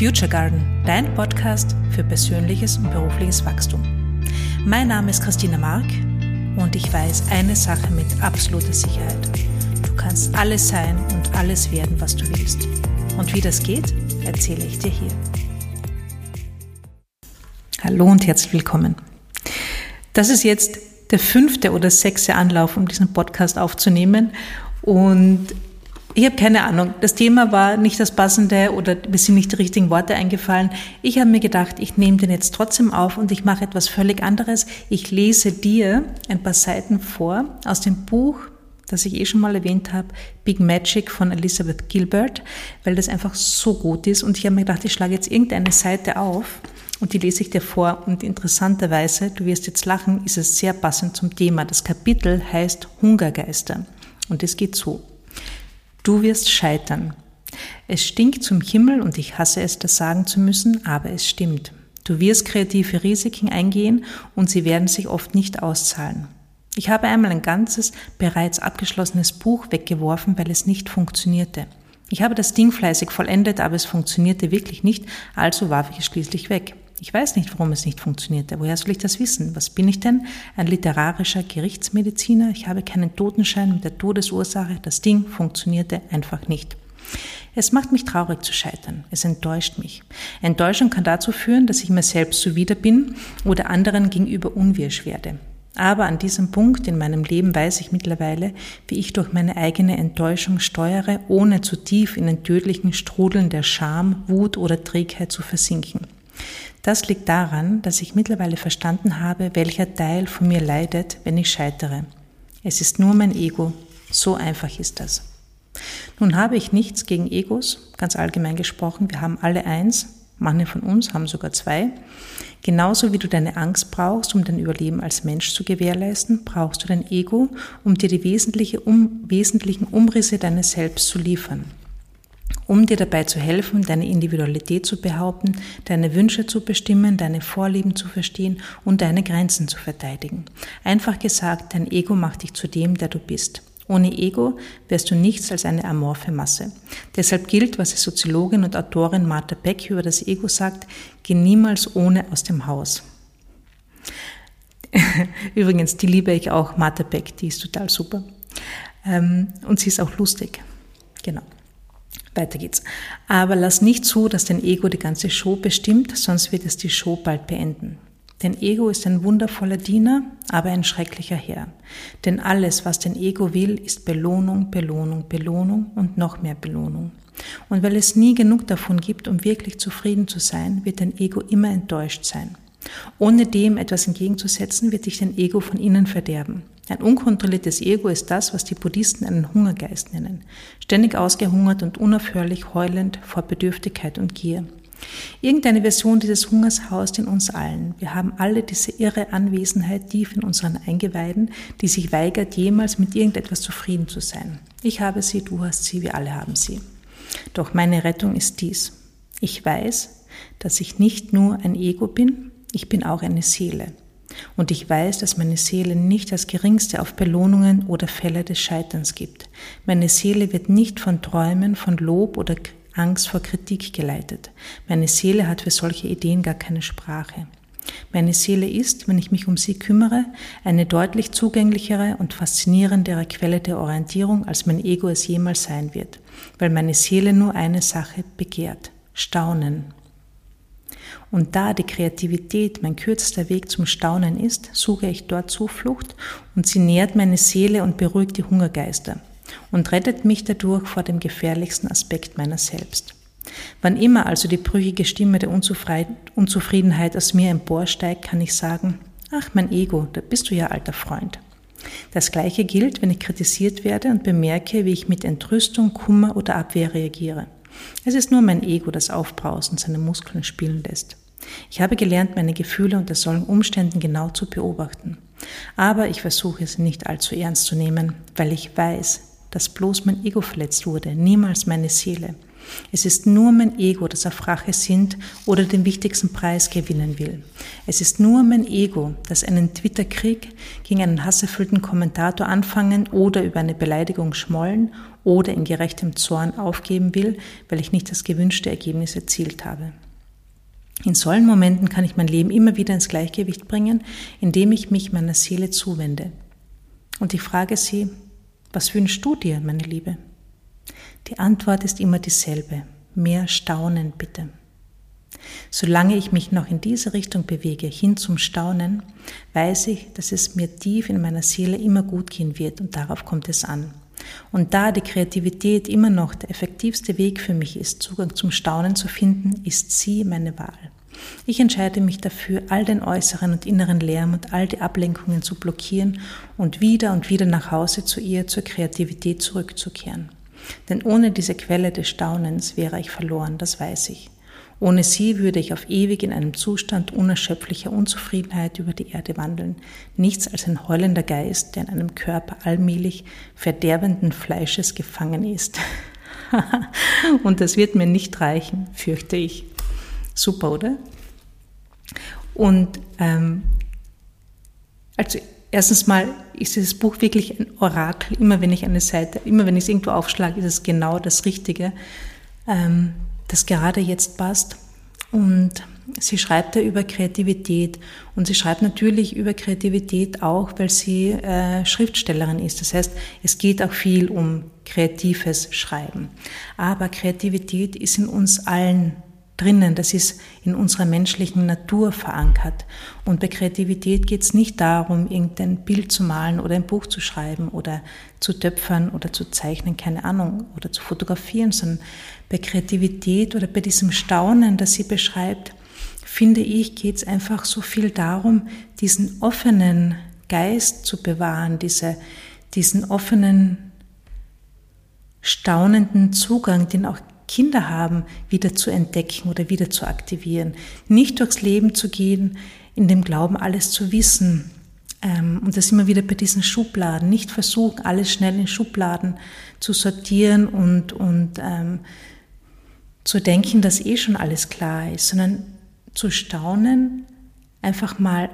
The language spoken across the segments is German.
Future Garden, dein Podcast für persönliches und berufliches Wachstum. Mein Name ist Christina Mark und ich weiß eine Sache mit absoluter Sicherheit. Du kannst alles sein und alles werden, was du willst. Und wie das geht, erzähle ich dir hier. Hallo und herzlich willkommen. Das ist jetzt der fünfte oder sechste Anlauf, um diesen Podcast aufzunehmen. Und ich habe keine Ahnung. Das Thema war nicht das passende oder mir sind nicht die richtigen Worte eingefallen. Ich habe mir gedacht, ich nehme den jetzt trotzdem auf und ich mache etwas völlig anderes. Ich lese dir ein paar Seiten vor aus dem Buch, das ich eh schon mal erwähnt habe, Big Magic von Elizabeth Gilbert, weil das einfach so gut ist. Und ich habe mir gedacht, ich schlage jetzt irgendeine Seite auf und die lese ich dir vor. Und interessanterweise, du wirst jetzt lachen, ist es sehr passend zum Thema. Das Kapitel heißt Hungergeister. Und es geht so. Du wirst scheitern. Es stinkt zum Himmel und ich hasse es, das sagen zu müssen, aber es stimmt. Du wirst kreative Risiken eingehen und sie werden sich oft nicht auszahlen. Ich habe einmal ein ganzes, bereits abgeschlossenes Buch weggeworfen, weil es nicht funktionierte. Ich habe das Ding fleißig vollendet, aber es funktionierte wirklich nicht, also warf ich es schließlich weg. Ich weiß nicht, warum es nicht funktionierte. Woher soll ich das wissen? Was bin ich denn? Ein literarischer Gerichtsmediziner? Ich habe keinen Totenschein mit der Todesursache. Das Ding funktionierte einfach nicht. Es macht mich traurig zu scheitern. Es enttäuscht mich. Enttäuschung kann dazu führen, dass ich mir selbst zuwider bin oder anderen gegenüber unwirsch werde. Aber an diesem Punkt in meinem Leben weiß ich mittlerweile, wie ich durch meine eigene Enttäuschung steuere, ohne zu tief in den tödlichen Strudeln der Scham, Wut oder Trägheit zu versinken. Das liegt daran, dass ich mittlerweile verstanden habe, welcher Teil von mir leidet, wenn ich scheitere. Es ist nur mein Ego. So einfach ist das. Nun habe ich nichts gegen Egos, ganz allgemein gesprochen. Wir haben alle eins. Manche von uns haben sogar zwei. Genauso wie du deine Angst brauchst, um dein Überleben als Mensch zu gewährleisten, brauchst du dein Ego, um dir die wesentliche, um, wesentlichen Umrisse deines Selbst zu liefern um dir dabei zu helfen, deine Individualität zu behaupten, deine Wünsche zu bestimmen, deine Vorlieben zu verstehen und deine Grenzen zu verteidigen. Einfach gesagt, dein Ego macht dich zu dem, der du bist. Ohne Ego wärst du nichts als eine amorphe Masse. Deshalb gilt, was die Soziologin und Autorin Martha Beck über das Ego sagt, geh niemals ohne aus dem Haus. Übrigens, die liebe ich auch, Martha Beck, die ist total super. Ähm, und sie ist auch lustig. Genau. Weiter geht's. Aber lass nicht zu, dass dein Ego die ganze Show bestimmt, sonst wird es die Show bald beenden. Dein Ego ist ein wundervoller Diener, aber ein schrecklicher Herr. Denn alles, was dein Ego will, ist Belohnung, Belohnung, Belohnung und noch mehr Belohnung. Und weil es nie genug davon gibt, um wirklich zufrieden zu sein, wird dein Ego immer enttäuscht sein. Ohne dem etwas entgegenzusetzen, wird dich dein Ego von innen verderben. Ein unkontrolliertes Ego ist das, was die Buddhisten einen Hungergeist nennen. Ständig ausgehungert und unaufhörlich heulend vor Bedürftigkeit und Gier. Irgendeine Version dieses Hungers haust in uns allen. Wir haben alle diese irre Anwesenheit tief in unseren Eingeweiden, die sich weigert, jemals mit irgendetwas zufrieden zu sein. Ich habe sie, du hast sie, wir alle haben sie. Doch meine Rettung ist dies. Ich weiß, dass ich nicht nur ein Ego bin, ich bin auch eine Seele. Und ich weiß, dass meine Seele nicht das geringste auf Belohnungen oder Fälle des Scheiterns gibt. Meine Seele wird nicht von Träumen, von Lob oder Angst vor Kritik geleitet. Meine Seele hat für solche Ideen gar keine Sprache. Meine Seele ist, wenn ich mich um sie kümmere, eine deutlich zugänglichere und faszinierendere Quelle der Orientierung, als mein Ego es jemals sein wird, weil meine Seele nur eine Sache begehrt, Staunen. Und da die Kreativität mein kürzester Weg zum Staunen ist, suche ich dort Zuflucht und sie nährt meine Seele und beruhigt die Hungergeister und rettet mich dadurch vor dem gefährlichsten Aspekt meiner selbst. Wann immer also die brüchige Stimme der Unzufriedenheit aus mir emporsteigt, kann ich sagen, ach mein Ego, da bist du ja alter Freund. Das gleiche gilt, wenn ich kritisiert werde und bemerke, wie ich mit Entrüstung, Kummer oder Abwehr reagiere. Es ist nur mein Ego, das aufbraust und seine Muskeln spielen lässt. Ich habe gelernt, meine Gefühle unter solchen Umständen genau zu beobachten. Aber ich versuche es nicht allzu ernst zu nehmen, weil ich weiß, dass bloß mein Ego verletzt wurde, niemals meine Seele. Es ist nur mein Ego, das auf Rache sinnt oder den wichtigsten Preis gewinnen will. Es ist nur mein Ego, das einen Twitter-Krieg gegen einen hasserfüllten Kommentator anfangen oder über eine Beleidigung schmollen oder in gerechtem Zorn aufgeben will, weil ich nicht das gewünschte Ergebnis erzielt habe. In solchen Momenten kann ich mein Leben immer wieder ins Gleichgewicht bringen, indem ich mich meiner Seele zuwende. Und ich frage sie, was wünschst du dir, meine Liebe? Die Antwort ist immer dieselbe. Mehr Staunen bitte. Solange ich mich noch in diese Richtung bewege, hin zum Staunen, weiß ich, dass es mir tief in meiner Seele immer gut gehen wird und darauf kommt es an. Und da die Kreativität immer noch der effektivste Weg für mich ist, Zugang zum Staunen zu finden, ist sie meine Wahl. Ich entscheide mich dafür, all den äußeren und inneren Lärm und all die Ablenkungen zu blockieren und wieder und wieder nach Hause zu ihr, zur Kreativität zurückzukehren. Denn ohne diese Quelle des Staunens wäre ich verloren, das weiß ich. Ohne sie würde ich auf ewig in einem Zustand unerschöpflicher Unzufriedenheit über die Erde wandeln, nichts als ein heulender Geist, der in einem Körper allmählich verderbenden Fleisches gefangen ist. Und das wird mir nicht reichen, fürchte ich. Super, oder? Und ähm, also erstens mal ist dieses Buch wirklich ein Orakel. Immer wenn ich eine Seite, immer wenn ich es irgendwo aufschlage, ist es genau das Richtige. Ähm, das gerade jetzt passt. Und sie schreibt da über Kreativität und sie schreibt natürlich über Kreativität auch, weil sie äh, Schriftstellerin ist. Das heißt, es geht auch viel um kreatives Schreiben. Aber Kreativität ist in uns allen drinnen, das ist in unserer menschlichen Natur verankert. Und bei Kreativität geht es nicht darum, irgendein Bild zu malen oder ein Buch zu schreiben oder zu töpfern oder zu zeichnen, keine Ahnung, oder zu fotografieren, sondern bei Kreativität oder bei diesem Staunen, das sie beschreibt, finde ich, geht es einfach so viel darum, diesen offenen Geist zu bewahren, diese, diesen offenen, staunenden Zugang, den auch Kinder haben, wieder zu entdecken oder wieder zu aktivieren. Nicht durchs Leben zu gehen, in dem Glauben, alles zu wissen. Ähm, und das immer wieder bei diesen Schubladen. Nicht versuchen, alles schnell in Schubladen zu sortieren und, und ähm, zu denken, dass eh schon alles klar ist, sondern zu staunen, einfach mal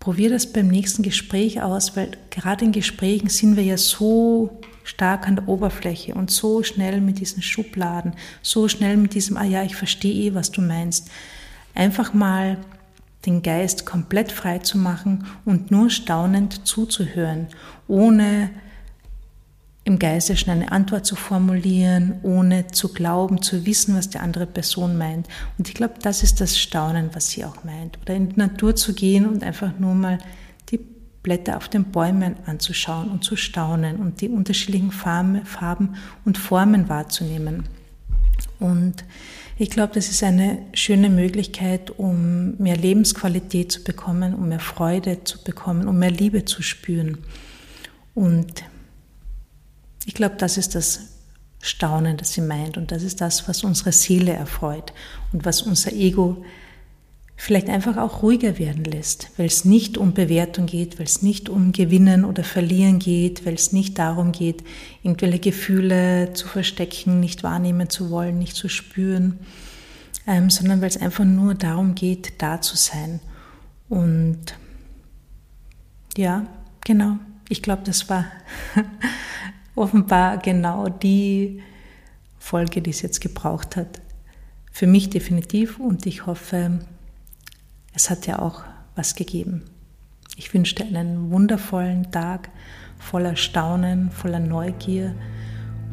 probier das beim nächsten Gespräch aus, weil gerade in Gesprächen sind wir ja so stark an der Oberfläche und so schnell mit diesen Schubladen, so schnell mit diesem, ah ja, ich verstehe eh, was du meinst. Einfach mal den Geist komplett frei zu machen und nur staunend zuzuhören, ohne im Geiste schon eine Antwort zu formulieren, ohne zu glauben, zu wissen, was die andere Person meint. Und ich glaube, das ist das Staunen, was sie auch meint. Oder in die Natur zu gehen und einfach nur mal Blätter auf den Bäumen anzuschauen und zu staunen und die unterschiedlichen Farben und Formen wahrzunehmen. Und ich glaube, das ist eine schöne Möglichkeit, um mehr Lebensqualität zu bekommen, um mehr Freude zu bekommen, um mehr Liebe zu spüren. Und ich glaube, das ist das Staunen, das sie meint. Und das ist das, was unsere Seele erfreut und was unser Ego vielleicht einfach auch ruhiger werden lässt, weil es nicht um Bewertung geht, weil es nicht um Gewinnen oder Verlieren geht, weil es nicht darum geht, irgendwelche Gefühle zu verstecken, nicht wahrnehmen zu wollen, nicht zu spüren, ähm, sondern weil es einfach nur darum geht, da zu sein. Und ja, genau, ich glaube, das war offenbar genau die Folge, die es jetzt gebraucht hat. Für mich definitiv und ich hoffe, es hat ja auch was gegeben. Ich wünsche dir einen wundervollen Tag voller Staunen, voller Neugier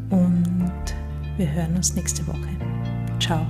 und wir hören uns nächste Woche. Ciao.